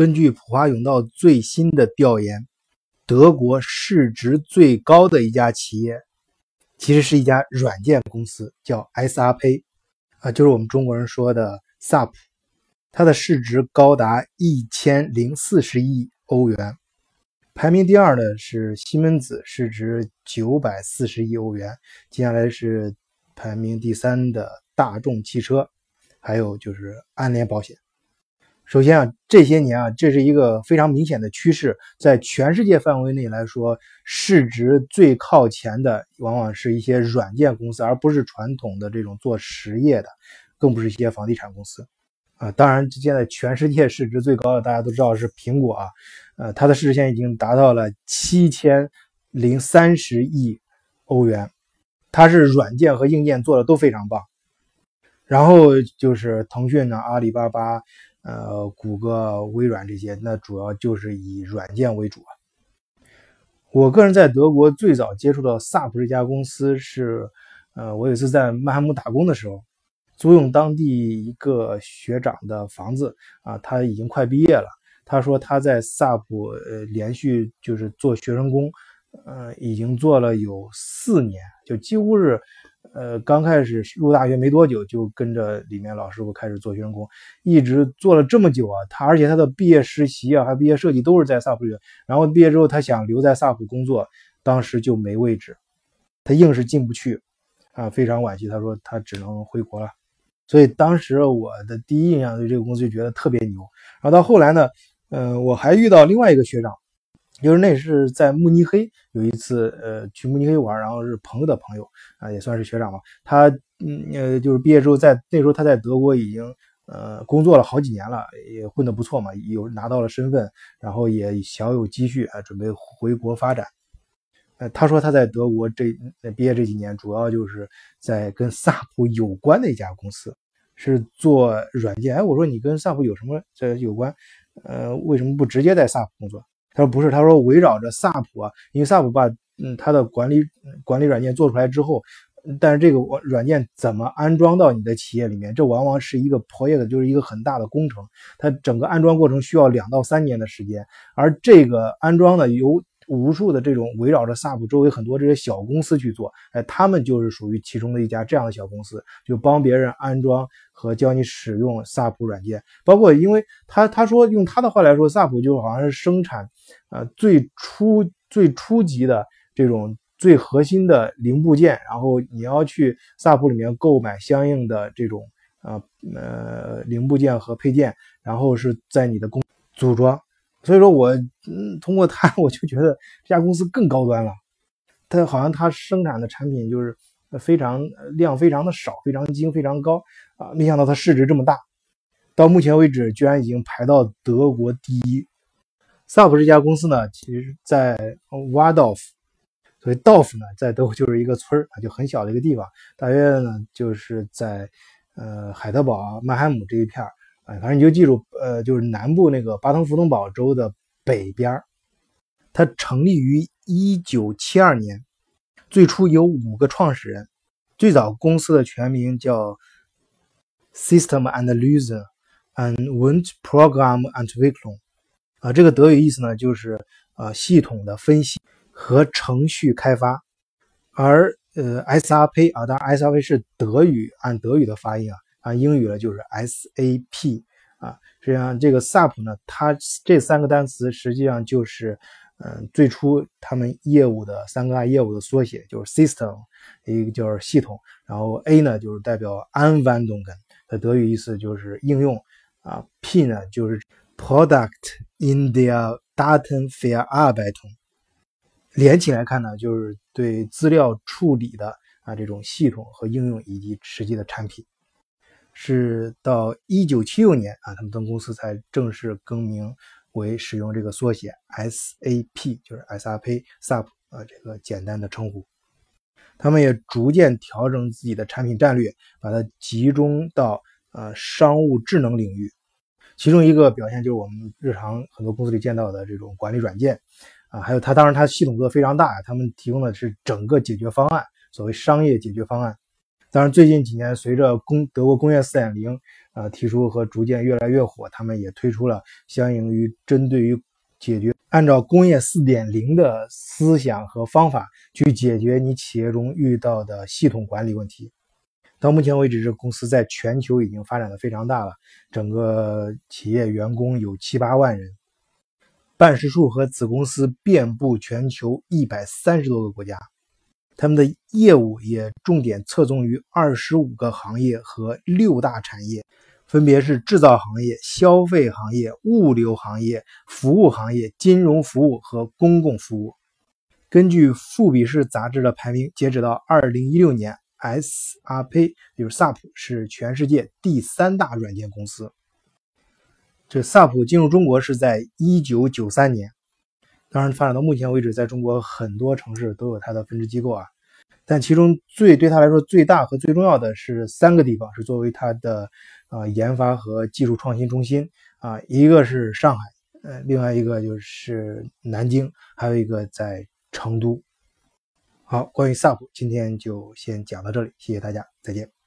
根据普华永道最新的调研，德国市值最高的一家企业，其实是一家软件公司，叫 SAP，啊，就是我们中国人说的 SAP，它的市值高达一千零四十亿欧元。排名第二的是西门子，市值九百四十亿欧元。接下来是排名第三的大众汽车，还有就是安联保险。首先啊，这些年啊，这是一个非常明显的趋势，在全世界范围内来说，市值最靠前的往往是一些软件公司，而不是传统的这种做实业的，更不是一些房地产公司。啊，当然，现在全世界市值最高的大家都知道是苹果啊，呃，它的市值现在已经达到了七千零三十亿欧元，它是软件和硬件做的都非常棒。然后就是腾讯呢、阿里巴巴、呃、谷歌、微软这些，那主要就是以软件为主啊。我个人在德国最早接触到 SAP 这家公司是，呃，我有一次在曼海姆打工的时候。租用当地一个学长的房子啊，他已经快毕业了。他说他在萨普呃连续就是做学生工，呃，已经做了有四年，就几乎是呃刚开始入大学没多久就跟着里面老师傅开始做学生工，一直做了这么久啊。他而且他的毕业实习啊，还毕业设计都是在萨普里。然后毕业之后他想留在萨普工作，当时就没位置，他硬是进不去啊，非常惋惜。他说他只能回国了。所以当时我的第一印象对这个公司就觉得特别牛，然后到后来呢，呃，我还遇到另外一个学长，就是那是在慕尼黑有一次，呃，去慕尼黑玩，然后是朋友的朋友啊，也算是学长吧。他嗯呃，就是毕业之后在那时候他在德国已经呃工作了好几年了，也混得不错嘛，有拿到了身份，然后也小有积蓄啊，准备回国发展。呃，他说他在德国这毕业这几年，主要就是在跟 萨普有关的一家公司，是做软件。哎，我说你跟萨普有什么这有关？呃，为什么不直接在萨普工作？他说不是，他说围绕着萨普啊，因为萨普把嗯它的管理管理软件做出来之后，但是这个软件怎么安装到你的企业里面，这往往是一个 project，就是一个很大的工程，它整个安装过程需要两到三年的时间，而这个安装呢由无数的这种围绕着 SAP 周围很多这些小公司去做，哎，他们就是属于其中的一家这样的小公司，就帮别人安装和教你使用 SAP 软件。包括，因为他他说用他的话来说，SAP 就好像是生产呃最初最初级的这种最核心的零部件，然后你要去 SAP 里面购买相应的这种呃呃零部件和配件，然后是在你的工组装。所以说我嗯，通过他，我就觉得这家公司更高端了。他好像他生产的产品就是非常量非常的少，非常精，非常高啊！没想到它市值这么大，到目前为止居然已经排到德国第一。SAP 这家公司呢，其实在 w a d o f 所以 d o f 呢，在德国就是一个村啊，就很小的一个地方，大约呢就是在呃海德堡、曼海姆这一片反正你就记住，呃，就是南部那个巴登符腾堡州的北边它成立于一九七二年，最初有五个创始人，最早公司的全名叫 System Analyse and Went Program Entwicklung，啊，这个德语意思呢就是呃系统的分析和程序开发，而呃 SRP 啊，当然 SRP 是德语，按德语的发音啊。啊，英语呢就是 SAP 啊，实际上这个 SAP 呢，它这三个单词实际上就是，嗯，最初他们业务的三个大业务的缩写，就是 System，一个就是系统，然后 A 呢就是代表 Anwendung，的德语意思就是应用啊，P 呢就是 Product in der Datenverarbeitung，连起来看呢就是对资料处理的啊这种系统和应用以及实际的产品。是到一九七六年啊，他们分公司才正式更名为使用这个缩写 SAP，就是 SAP SAP 啊这个简单的称呼。他们也逐渐调整自己的产品战略，把它集中到呃商务智能领域。其中一个表现就是我们日常很多公司里见到的这种管理软件啊，还有它当然它系统做的非常大，他们提供的是整个解决方案，所谓商业解决方案。当然，最近几年随着工德国工业四点零啊提出和逐渐越来越火，他们也推出了相应于针对于解决按照工业四点零的思想和方法去解决你企业中遇到的系统管理问题。到目前为止，这公司在全球已经发展的非常大了，整个企业员工有七八万人，办事处和子公司遍布全球一百三十多个国家。他们的业务也重点侧重于二十五个行业和六大产业，分别是制造行业、消费行业、物流行业、服务行业、金融服务和公共服务。根据富比士杂志的排名，截止到二零一六年，SAP 就是 SAP 是全世界第三大软件公司。这 SAP 进入中国是在一九九三年。当然，发展到目前为止，在中国很多城市都有它的分支机构啊。但其中最对他来说最大和最重要的是三个地方，是作为它的啊研发和技术创新中心啊。一个是上海，呃，另外一个就是南京，还有一个在成都。好，关于 SAP，今天就先讲到这里，谢谢大家，再见。